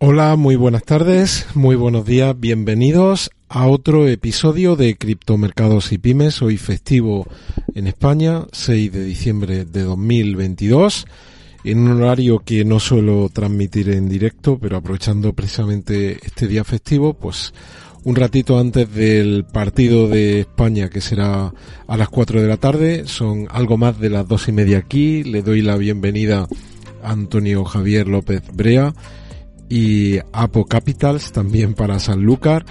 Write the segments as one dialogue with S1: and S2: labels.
S1: Hola, muy buenas tardes, muy buenos días, bienvenidos a otro episodio de Criptomercados y Pymes, hoy festivo en España, 6 de diciembre de 2022, en un horario que no suelo transmitir en directo, pero aprovechando precisamente este día festivo, pues un ratito antes del partido de España que será a las 4 de la tarde, son algo más de las dos y media aquí, le doy la bienvenida a Antonio Javier López Brea, y Apo Capitals también para Sanlúcar.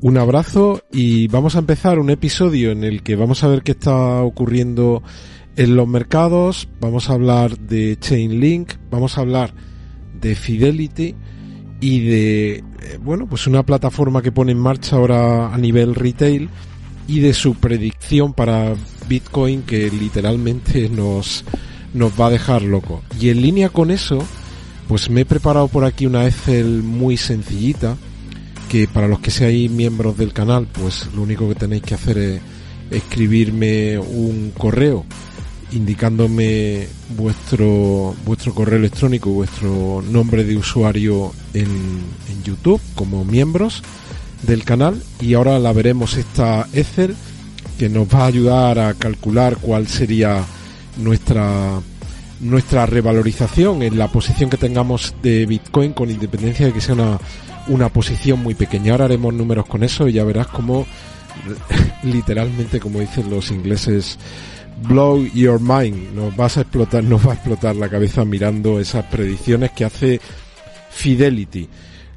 S1: Un abrazo y vamos a empezar un episodio en el que vamos a ver qué está ocurriendo en los mercados, vamos a hablar de Chainlink, vamos a hablar de Fidelity y de, eh, bueno, pues una plataforma que pone en marcha ahora a nivel retail y de su predicción para Bitcoin que literalmente nos, nos va a dejar loco. Y en línea con eso, pues me he preparado por aquí una Excel muy sencillita que para los que seáis miembros del canal, pues lo único que tenéis que hacer es escribirme un correo indicándome vuestro vuestro correo electrónico, vuestro nombre de usuario en, en YouTube como miembros del canal y ahora la veremos esta Excel que nos va a ayudar a calcular cuál sería nuestra nuestra revalorización en la posición que tengamos de Bitcoin con independencia de que sea una, una posición muy pequeña. Ahora haremos números con eso y ya verás cómo literalmente, como dicen los ingleses, blow your mind. Nos vas a explotar, nos va a explotar la cabeza mirando esas predicciones que hace Fidelity.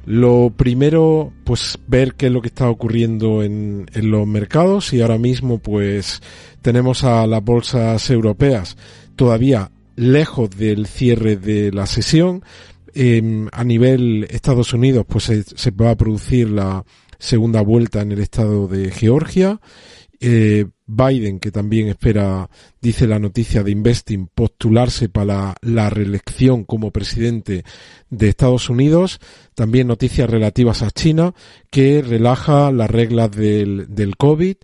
S1: Lo primero, pues ver qué es lo que está ocurriendo en, en los mercados y ahora mismo pues tenemos a las bolsas europeas todavía lejos del cierre de la sesión. Eh, a nivel Estados Unidos, pues se, va a producir la segunda vuelta en el estado de Georgia. Eh, Biden, que también espera, dice la noticia de Investing, postularse para la, reelección como presidente de Estados Unidos. También noticias relativas a China, que relaja las reglas del, del COVID.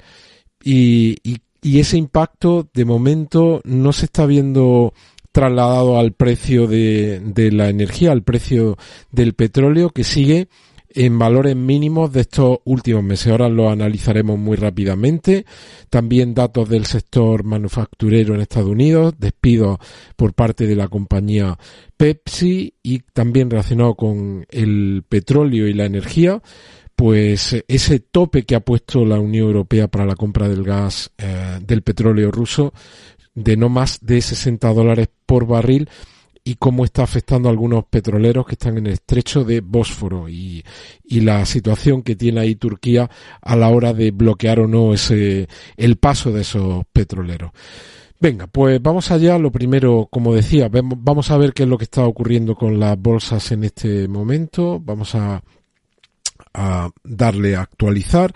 S1: Y ese impacto, de momento, no se está viendo trasladado al precio de, la energía, al precio del petróleo que sigue en valores mínimos de estos últimos meses. Ahora lo analizaremos muy rápidamente. También datos del sector manufacturero en Estados Unidos, despidos por parte de la compañía Pepsi y también relacionado con el petróleo y la energía. Pues ese tope que ha puesto la Unión Europea para la compra del gas eh, del petróleo ruso de no más de 60 dólares por barril y cómo está afectando a algunos petroleros que están en el estrecho de Bósforo y, y, la situación que tiene ahí Turquía a la hora de bloquear o no ese, el paso de esos petroleros. Venga, pues vamos allá. Lo primero, como decía, vamos a ver qué es lo que está ocurriendo con las bolsas en este momento. Vamos a, a darle a actualizar.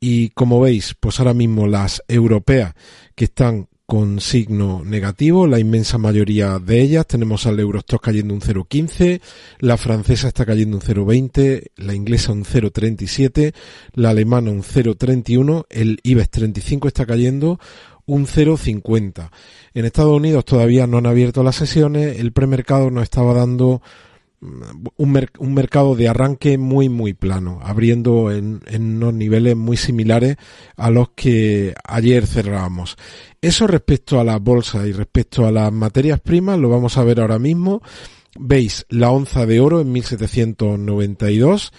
S1: Y como veis, pues ahora mismo las europeas que están con signo negativo, la inmensa mayoría de ellas. Tenemos al Eurostock cayendo un 0,15, la francesa está cayendo un 0,20, la inglesa un 0,37, la alemana un 0,31, el IBEX 35 está cayendo un 0,50. En Estados Unidos todavía no han abierto las sesiones, el premercado nos estaba dando un, un, mercado de arranque muy muy plano, abriendo en, en, unos niveles muy similares a los que ayer cerrábamos. Eso respecto a las bolsas y respecto a las materias primas lo vamos a ver ahora mismo. Veis la onza de oro en 1792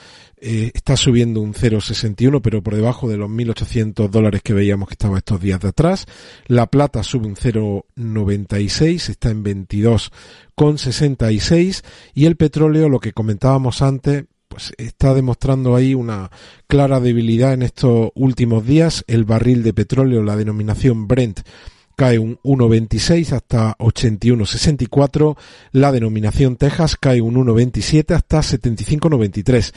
S1: eh, está subiendo un 0,61, pero por debajo de los 1.800 dólares que veíamos que estaba estos días de atrás. La plata sube un 0,96, está en 22,66 y el petróleo, lo que comentábamos antes, pues está demostrando ahí una clara debilidad en estos últimos días. El barril de petróleo, la denominación Brent, cae un 1,26 hasta 81,64. La denominación Texas cae un 1,27 hasta 75,93.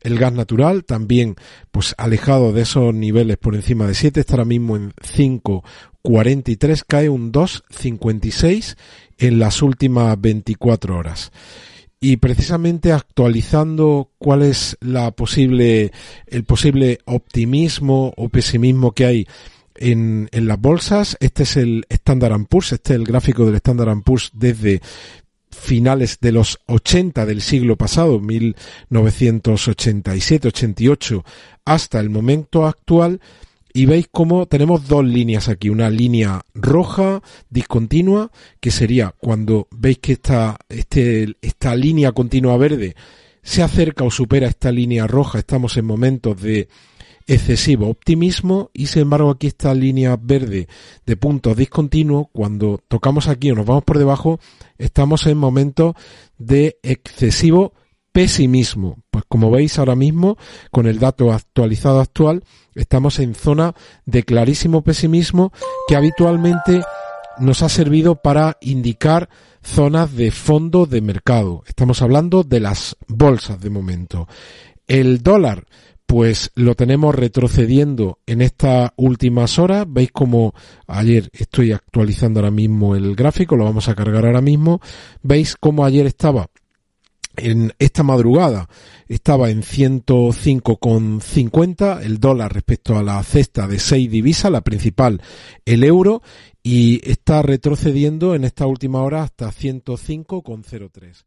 S1: El gas natural también, pues alejado de esos niveles por encima de 7, está ahora mismo en 5,43, cae un 2,56 en las últimas 24 horas. Y precisamente actualizando cuál es la posible, el posible optimismo o pesimismo que hay en, en las bolsas, este es el Standard Poor's, este es el gráfico del Standard Poor's desde finales de los 80 del siglo pasado, 1987-88, hasta el momento actual, y veis cómo tenemos dos líneas aquí, una línea roja discontinua, que sería cuando veis que esta, este, esta línea continua verde se acerca o supera esta línea roja, estamos en momentos de excesivo optimismo y sin embargo aquí esta línea verde de puntos discontinuos, cuando tocamos aquí o nos vamos por debajo, estamos en momentos de excesivo pesimismo. Pues como veis ahora mismo, con el dato actualizado actual, estamos en zona de clarísimo pesimismo que habitualmente nos ha servido para indicar zonas de fondo de mercado. Estamos hablando de las bolsas de momento. El dólar, pues lo tenemos retrocediendo en estas últimas horas. Veis como ayer estoy actualizando ahora mismo el gráfico, lo vamos a cargar ahora mismo. Veis como ayer estaba en esta madrugada estaba en 105,50 el dólar respecto a la cesta de seis divisas, la principal el euro, y está retrocediendo en esta última hora hasta 105,03.